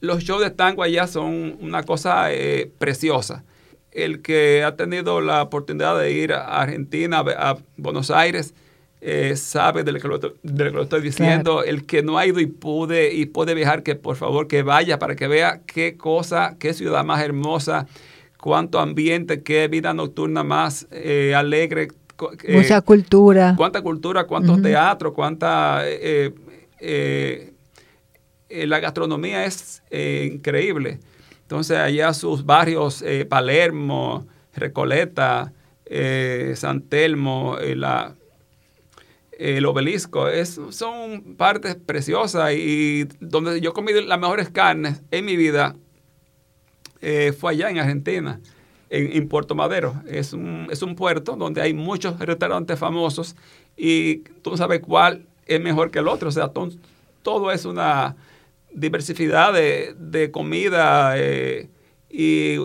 los shows de tango allá son una cosa eh, preciosa. El que ha tenido la oportunidad de ir a Argentina, a Buenos Aires, eh, sabe de lo, que lo, de lo que lo estoy diciendo. Claro. El que no ha ido y pude y puede viajar, que por favor que vaya para que vea qué cosa, qué ciudad más hermosa, cuánto ambiente, qué vida nocturna más eh, alegre. Eh, Mucha cultura. cuánta cultura, cuántos Ujú. teatros, cuánta... eh, eh, la gastronomía es increíble. Entonces allá sus barrios, Palermo, Recoleta, San Telmo, la- el obelisco, es, son partes preciosas y donde yo comí las mejores carnes en mi vida fue allá en Argentina, en, Puerto Madero. Es un, es un puerto donde hay muchos restaurantes famosos y tú sabes cuál es mejor que el otro. O sea, to- todo es una diversidad de, de comida eh, y,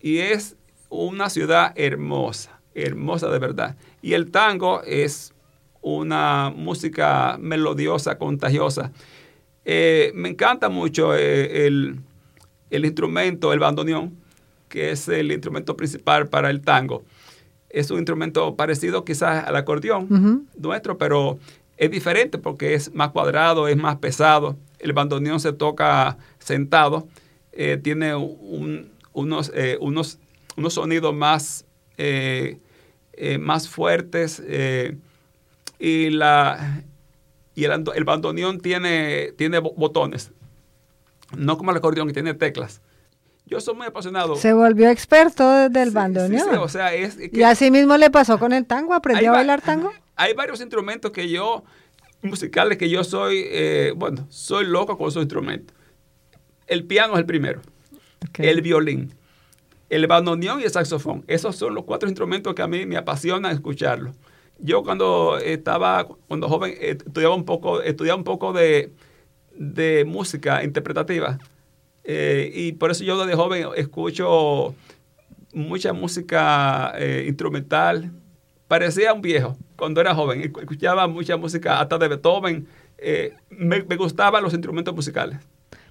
y es una ciudad hermosa, hermosa de verdad. Y el tango es una música melodiosa, contagiosa. Eh, me encanta mucho eh, el, el instrumento, el bandoneón, que es el instrumento principal para el tango. Es un instrumento parecido quizás al acordeón nuestro, pero es diferente porque es más cuadrado, es más pesado. El bandoneón se toca sentado, eh, tiene un- unos, eh, unos, unos sonidos más, eh, más fuertes y, la, y el, el bandoneón tiene, tiene bo- botones, no como el acordeón que tiene teclas. Yo soy muy apasionado. Se volvió experto de- del Sí, bandoneón. sí, sí, o sea, es que- y así mismo le pasó con el tango, aprendió a bailar tango. Hay varios instrumentos que yo, musicales que yo soy, eh, bueno, soy loco con esos instrumentos. El piano es el primero, el violín, el bandoneón y el saxofón. Esos son los cuatro instrumentos que a mí me apasiona escucharlos. Yo cuando estaba, cuando joven, eh, estudiaba un poco, estudiaba un poco de, de música interpretativa. Eh, y por eso yo desde joven escucho mucha música eh, instrumental. Parecía un viejo cuando era joven. Escu- Escuchaba mucha música hasta de Beethoven. Eh, me, me gustaban los instrumentos musicales.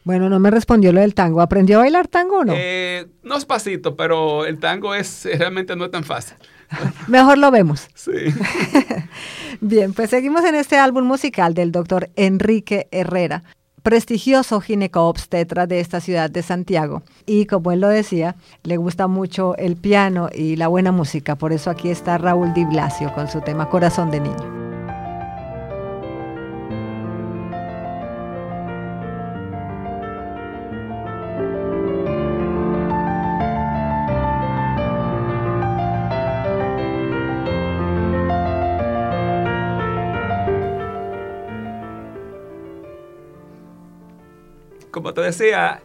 Bueno, no me respondió lo del tango. ¿Aprendió a bailar tango o no? Eh, no es pasito, pero el tango es realmente no es tan fácil. [laughs] Mejor lo vemos. Sí. [laughs] Bien, pues seguimos en este álbum musical del doctor Enrique Herrera. Prestigioso gineco-obstetra de esta ciudad de Santiago. Y como él lo decía, le gusta mucho el piano y la buena música. Por eso aquí está Raúl Di Blasio con su tema Corazón de Niño. Te decía,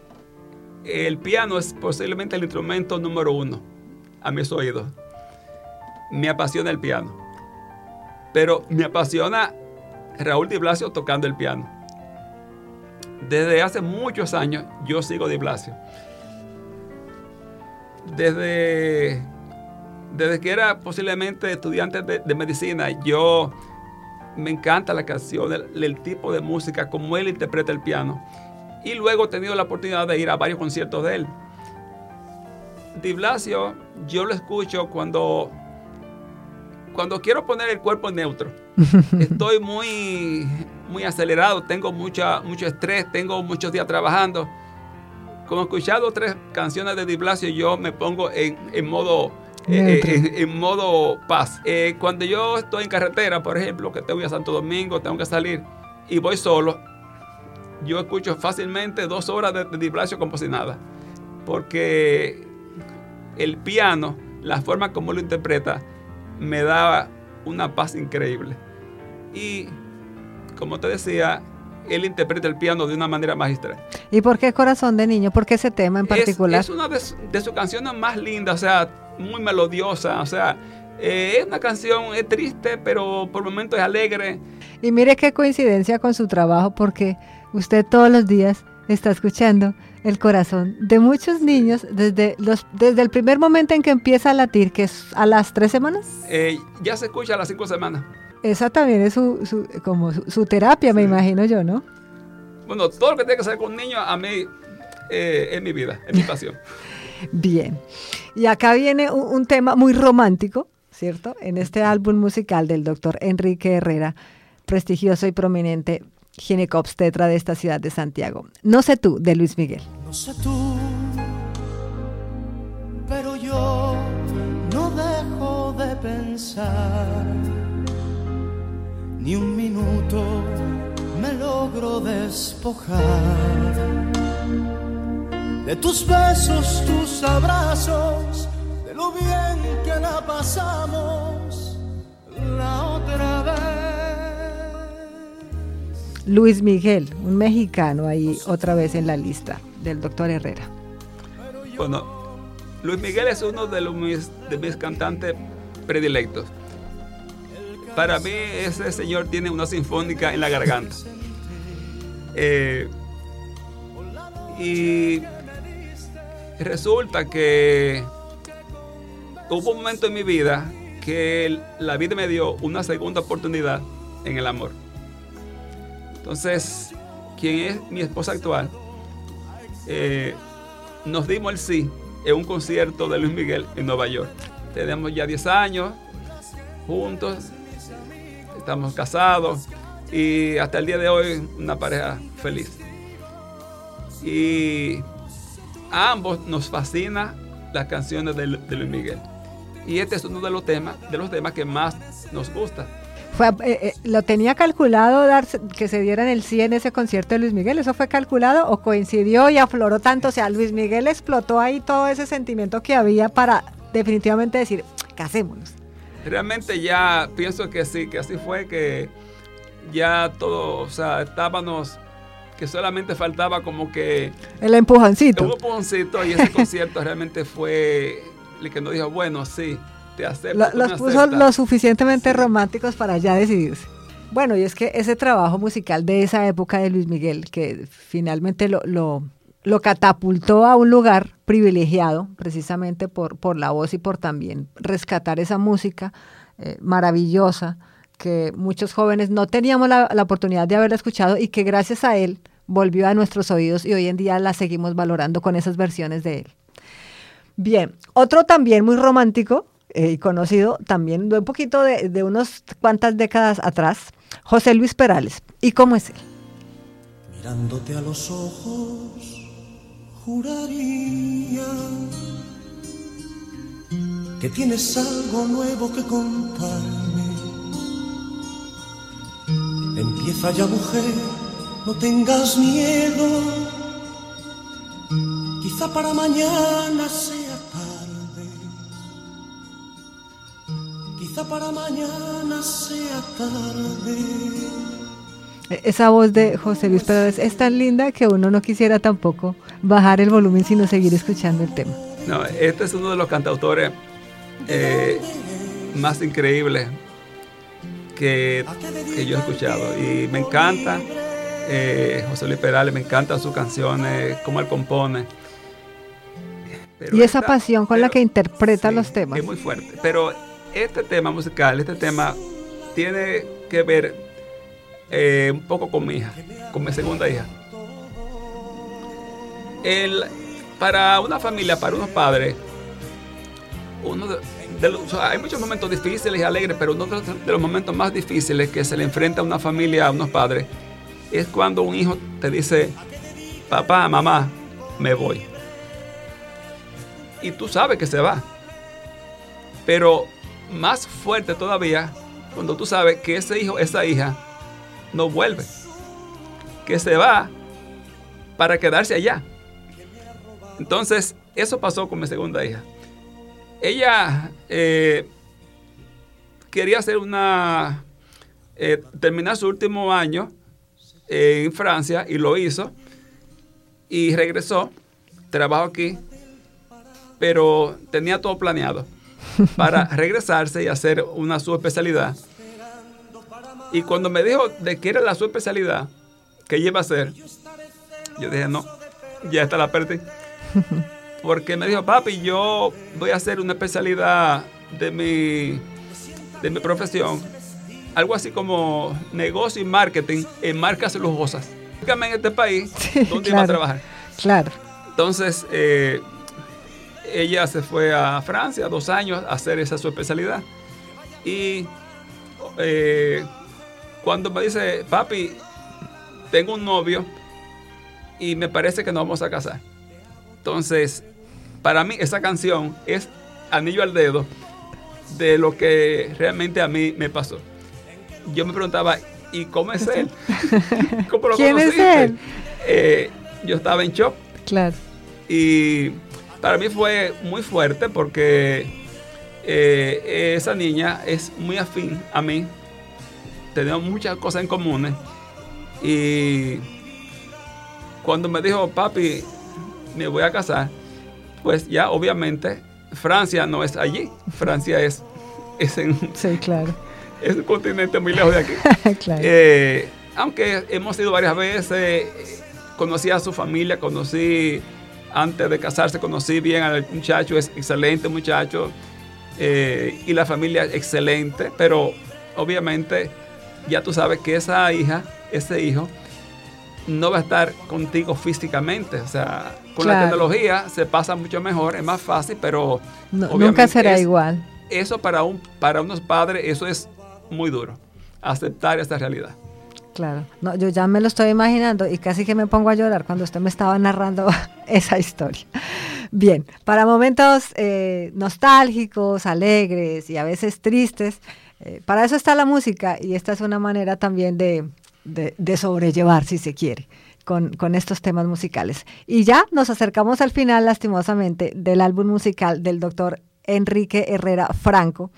el piano es posiblemente el instrumento número uno a mis oídos. Me apasiona el piano. Pero me apasiona Raúl Di Blasio tocando el piano. Desde hace muchos años yo sigo Di Blasio. Desde, desde que era posiblemente estudiante de, medicina, yo me encanta la canción, el, el tipo de música, como él interpreta el piano y luego he tenido la oportunidad de ir a varios conciertos de él. Di Blasio, yo lo escucho cuando, cuando quiero poner el cuerpo en neutro. [laughs] Estoy muy, muy acelerado, tengo mucha, mucho estrés, tengo muchos días trabajando. Como he escuchado tres canciones de Di Blasio, yo me pongo en, modo eh, eh, en, modo paz. Eh, cuando yo estoy en carretera, por ejemplo, que tengo a Santo Domingo, tengo que salir y voy solo, yo escucho fácilmente dos horas de, de Blasio como si nada. Porque el piano, la forma como lo interpreta, me da una paz increíble. Y como te decía, él interpreta el piano de una manera magistral. ¿Y por qué Corazón de Niño? ¿Por qué ese tema en particular? Es, una de, sus canciones más lindas, o sea, muy melodiosa, o sea, eh, es una canción, es triste, pero por momentos es alegre. Y mire qué coincidencia con su trabajo, porque Usted todos los días está escuchando el corazón de muchos niños desde, los, desde el primer momento en que empieza a latir, que es a las tres semanas. Eh, ya se escucha a las cinco semanas. Esa también es su, como su, terapia, me imagino yo, ¿no? Bueno, todo lo que tiene que hacer con niños a mí eh, es mi vida, es mi pasión. [laughs] Bien. Y acá viene un, un tema muy romántico, ¿cierto? En este álbum musical del doctor Enrique Herrera, prestigioso y prominente ginecobstetra de esta ciudad de Santiago. No sé tú, de Luis Miguel. No sé tú, pero yo no dejo de pensar. Ni un minuto me logro despojar de tus besos, tus abrazos, de lo bien que la pasamos la otra vez. Luis Miguel, un mexicano ahí otra vez en la lista del doctor Herrera. Bueno, Luis Miguel es uno de, los mis, de mis cantantes predilectos. Para mí ese señor tiene una sinfónica en la garganta. Eh, y resulta que hubo un momento en mi vida que la vida me dio una segunda oportunidad en el amor. Entonces, quien es mi esposa actual, eh, nos dimos el sí en un concierto de Luis Miguel en Nueva York. Tenemos ya 10 años juntos, estamos casados y hasta el día de hoy una pareja feliz. Y a ambos nos fascina las canciones de, de Luis Miguel. Y este es uno de los temas, de los temas que más nos gusta fue, eh, eh, ¿Lo tenía calculado dar, que se dieran el sí en ese concierto de Luis Miguel? ¿Eso fue calculado o coincidió y afloró tanto? O sea, Luis Miguel explotó ahí todo ese sentimiento que había para definitivamente decir, casémonos. Realmente ya pienso que sí, que así fue, que ya todo, o sea, estábamos, que solamente faltaba como que... El empujoncito. El empujoncito y ese concierto [laughs] realmente fue el que nos dijo, bueno, sí, los puso lo suficientemente románticos para ya decidirse. Bueno, y es que ese trabajo musical de esa época de Luis Miguel, que finalmente lo, lo, catapultó a un lugar privilegiado, precisamente por, por la voz y por también rescatar esa música eh, maravillosa que muchos jóvenes no teníamos la, la oportunidad de haberla escuchado y que gracias a él volvió a nuestros oídos y hoy en día la seguimos valorando con esas versiones de él. Bien, otro también muy romántico y conocido también de un poquito de, de unas cuantas décadas atrás, José Luis Perales. ¿Y cómo es él? Mi Mirándote a los ojos, juraría que tienes algo nuevo que contarme. Empieza ya mujer, no tengas miedo. Quizá para mañana sea para mañana sea tarde. E-, Esa voz de José Luis Pérez es tan linda que uno no quisiera tampoco bajar el volumen sino seguir escuchando el tema. No, este es uno de los cantautores eh, más increíbles que, que yo he escuchado. Y me encanta eh, José Luis Perales, me encantan sus canciones, cómo él compone. Pero y esa esta- pasión con la que interpreta sí, los temas. Es muy fuerte. Pero este tema musical, este tema tiene que ver eh, un poco con mi hija, con mi segunda hija. El, para una familia, para unos padres, uno hay muchos momentos difíciles y alegres, pero uno de los momentos más difíciles que se le enfrenta a una familia, a unos padres, es cuando un hijo te dice, papá, mamá, me voy. Y tú sabes que se va. Pero más fuerte todavía, cuando tú sabes que ese hijo, esa hija, no vuelve. Que se va para quedarse allá. Entonces, eso pasó con mi segunda hija. Ella eh, quería hacer una. eh, terminar su último año eh, en Francia y lo hizo. Y regresó. Trabajo aquí. Pero tenía todo planeado para regresarse y hacer una subespecialidad. Y cuando me dijo de qué era la subespecialidad que ella iba a hacer, yo dije, no, ya está la perdí. [laughs] Porque me dijo, papi, yo voy a hacer una especialidad de mi, de mi profesión. Algo así como negocio y marketing en marcas lujosas. Dígame en este país, ¿dónde iba a trabajar? Claro. Entonces, eh, ella se fue a Francia dos años a hacer esa su especialidad. Y eh, cuando me dice, papi, tengo un novio y me parece que nos vamos a casar. Entonces, para mí esa canción es anillo al dedo de lo que realmente a mí me pasó. Yo me preguntaba, ¿y cómo es él? [laughs] ¿Cómo lo ¿Quién es conociste? él? Eh, yo estaba en shock Claro. y para mí fue muy fuerte porque eh, esa niña es muy afín a mí. Tenemos muchas cosas en comunes. Y cuando me dijo, papi, me voy a casar, pues ya obviamente Francia no es allí. Francia es, es, en, [laughs] Sí, claro. es un continente muy lejos de aquí. [laughs] claro. Eh, aunque hemos ido varias veces, conocí a su familia, conocí, antes de casarse, conocí bien al muchacho, es excelente muchacho, eh, y la familia excelente, pero obviamente ya tú sabes que esa hija, ese hijo, no va a estar contigo físicamente, o sea, con la tecnología se pasa mucho mejor, es más fácil, pero No- nunca será es- igual. eso para, un, para unos padres, eso es muy duro, aceptar esta realidad. Claro. No, yo ya me lo estoy imaginando y casi que me pongo a llorar cuando usted me estaba narrando [laughs] esa historia. Bien, para momentos eh, nostálgicos, alegres y a veces tristes, eh, para eso está la música y esta es una manera también de, de- de sobrellevar, si se quiere, con, con estos temas musicales. Y ya nos acercamos al final, lastimosamente, del álbum musical del doctor Enrique Herrera Franco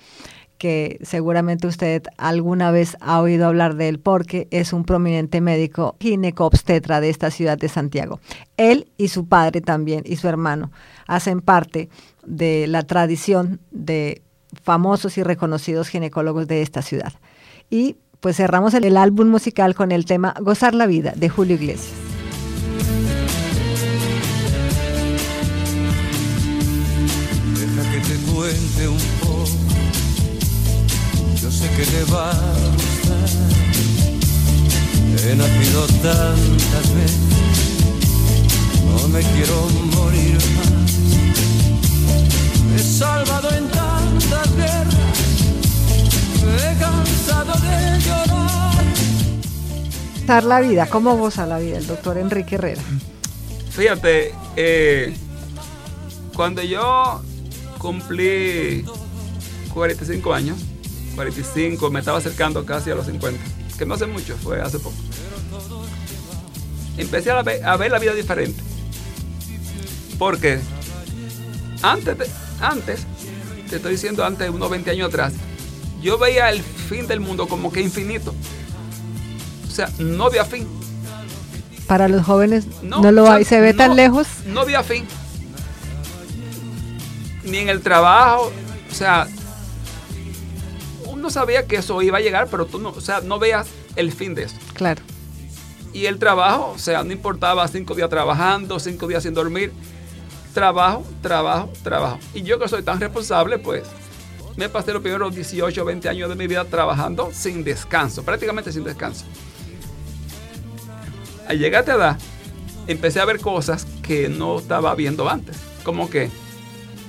que seguramente usted alguna vez ha oído hablar de él porque es un prominente médico ginecobstetra de esta ciudad de Santiago. Él y su padre también y su hermano hacen parte de la tradición de famosos y reconocidos ginecólogos de esta ciudad. Y pues cerramos el, álbum musical con el tema Gozar la vida de Julio Iglesias. Deja que te cuente un sé que te va a gustar. He nacido tantas veces. No me quiero morir más. He salvado en tantas guerras. Me he cansado de llorar. Gozar la vida, ¿cómo goza la vida el doctor Enrique Herrera? Fíjate, eh, cuando yo cumplí 45 años, 45, me estaba acercando casi a los 50, que no hace mucho, fue hace poco. Empecé a ver, a ver la vida diferente. Porque antes, de- antes, te estoy diciendo antes, unos 20 años atrás, yo veía el fin del mundo como que infinito. O sea, no había fin. Para los jóvenes no, No, lo hay, se ve tan lejos. No había fin. Ni en el trabajo. O sea, uno sabía que eso iba a llegar, pero tú no, o sea, no veas el fin de eso. Claro. Y el trabajo, o sea, no importaba cinco días trabajando, cinco días sin dormir. Trabajo, trabajo, trabajo. Y yo que soy tan responsable, pues me pasé los primeros 18, 20 años de mi vida trabajando sin descanso, prácticamente sin descanso. Al llegar a esta edad, empecé a ver cosas que no estaba viendo antes. Como que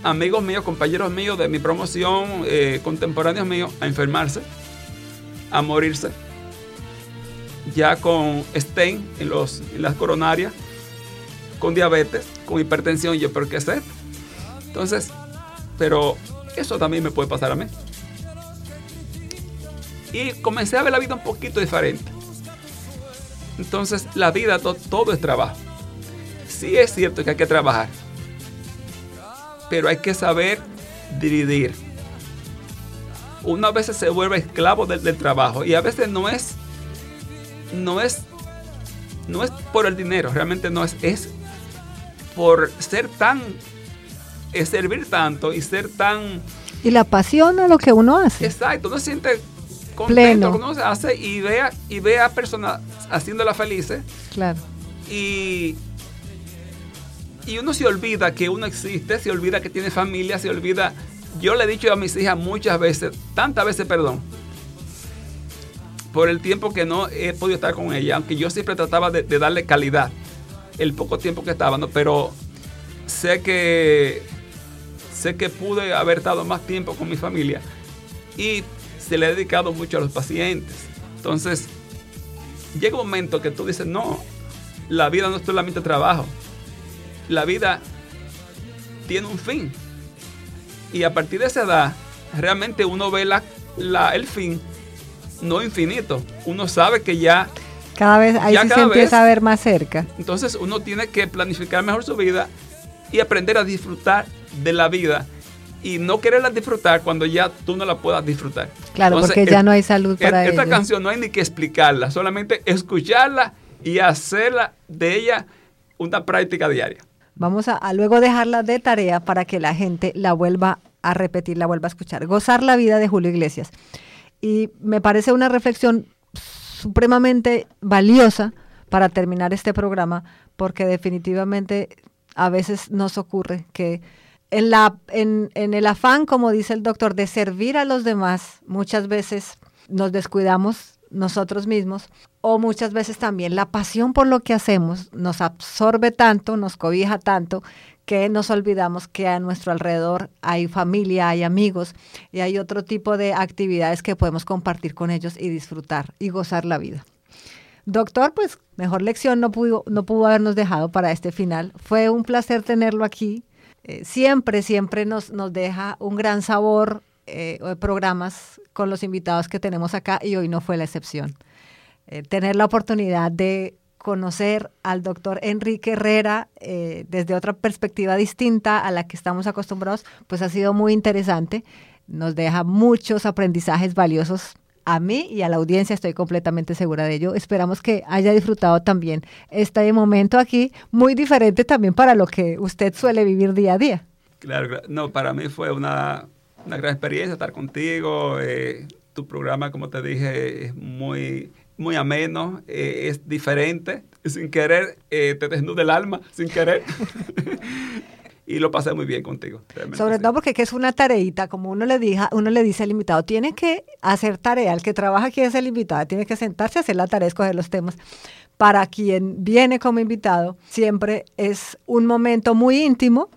amigos míos, compañeros míos de mi promoción, eh, contemporáneos míos, a enfermarse, a morirse, ya con stain en, los, en las coronarias, con diabetes, con hipertensión. Yo, ¿pero qué es esto? Entonces, pero eso también me puede pasar a mí. Y comencé a ver la vida un poquito diferente. Entonces, la vida, to- todo es trabajo. Sí es cierto que hay que trabajar, pero hay que saber dividir. Uno a veces se vuelve esclavo del, del trabajo y a veces no es, no es, no es por el dinero, realmente no es, es por ser tan, es servir tanto y ser tan Y la pasión a lo que uno hace. Exacto, uno se siente contento Pleno. que uno se hace y vea, y ve a personas haciéndola felices Claro. y, y uno se olvida que uno existe, se olvida que tiene familia, se olvida. Yo le he dicho a mis hijas muchas veces, tantas veces, perdón, por el tiempo que no he podido estar con ella, aunque yo siempre trataba de, darle calidad, el poco tiempo que estaba, ¿no? pero sé que sé que pude haber estado más tiempo con mi familia y se le he dedicado mucho a los pacientes. Entonces, llega un momento que tú dices, no, la vida no es solamente trabajo, la vida tiene un fin. Y a partir de esa edad, realmente uno ve la, la- el fin, no infinito. Uno sabe que ya, Cada vez ahí Ya sí se empieza a ver más cerca. entonces uno tiene que planificar mejor su vida y aprender a disfrutar de la vida y no quererla disfrutar cuando ya tú no la puedas disfrutar. Claro, Entonces, porque ya no hay salud para Esta ello. canción no hay ni que explicarla, solamente escucharla y hacerla de ella una práctica diaria. Vamos a, luego dejarla de tarea para que la gente la vuelva a repetir, la vuelva a escuchar. Gozar la vida de Julio Iglesias. Y me parece una reflexión supremamente valiosa para terminar este programa, porque definitivamente a veces nos ocurre que en, la, en el afán, como dice el doctor, de servir a los demás, muchas veces nos descuidamos nosotros mismos o muchas veces también la pasión por lo que hacemos nos absorbe tanto, nos cobija tanto que nos olvidamos que a nuestro alrededor hay familia, hay amigos y hay otro tipo de actividades que podemos compartir con ellos y disfrutar y gozar la vida. Doctor, pues mejor lección no pudo, no pudo habernos dejado para este final. Fue un placer tenerlo aquí. Eh, siempre, siempre nos, nos deja un gran sabor eh, programas con los invitados que tenemos acá y hoy no fue la excepción. Eh, tener la oportunidad de conocer al doctor Enrique Herrera eh, desde otra perspectiva distinta a la que estamos acostumbrados, pues ha sido muy interesante. Nos deja muchos aprendizajes valiosos a mí y a la audiencia, estoy completamente segura de ello. Esperamos que haya disfrutado también este momento aquí, muy diferente también para lo que usted suele vivir día a día. Claro. no, para mí fue una, una gran experiencia estar contigo. eh, tu programa, como te dije, es muy, muy ameno, eh, es diferente. Sin querer, eh, te desnuda el alma, sin querer. [laughs] y lo pasé muy bien contigo. Sobre sí. todo porque que es una tareita, como uno le, diga, uno le dice al invitado, tiene que hacer tarea, el que trabaja aquí es el invitado, tiene que sentarse a hacer la tarea, escoger los temas. Para quien viene como invitado, siempre es un momento muy íntimo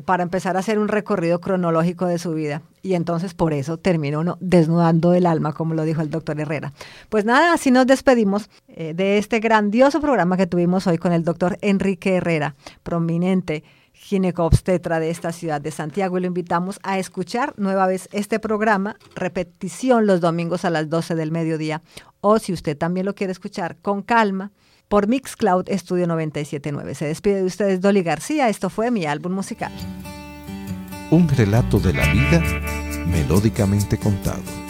para empezar a hacer un recorrido cronológico de su vida. Y entonces por eso terminó uno desnudando el alma, como lo dijo el doctor Herrera. Pues nada, así nos despedimos eh, de este grandioso programa que tuvimos hoy con el doctor Enrique Herrera, prominente ginecobstetra de esta ciudad de Santiago y lo invitamos a escuchar nueva vez este programa, repetición los domingos a las 12 del mediodía o si usted también lo quiere escuchar con calma por Mixcloud Estudio 979. Se despide de ustedes Dolly García, esto fue mi álbum musical. Un relato de la vida melódicamente contado.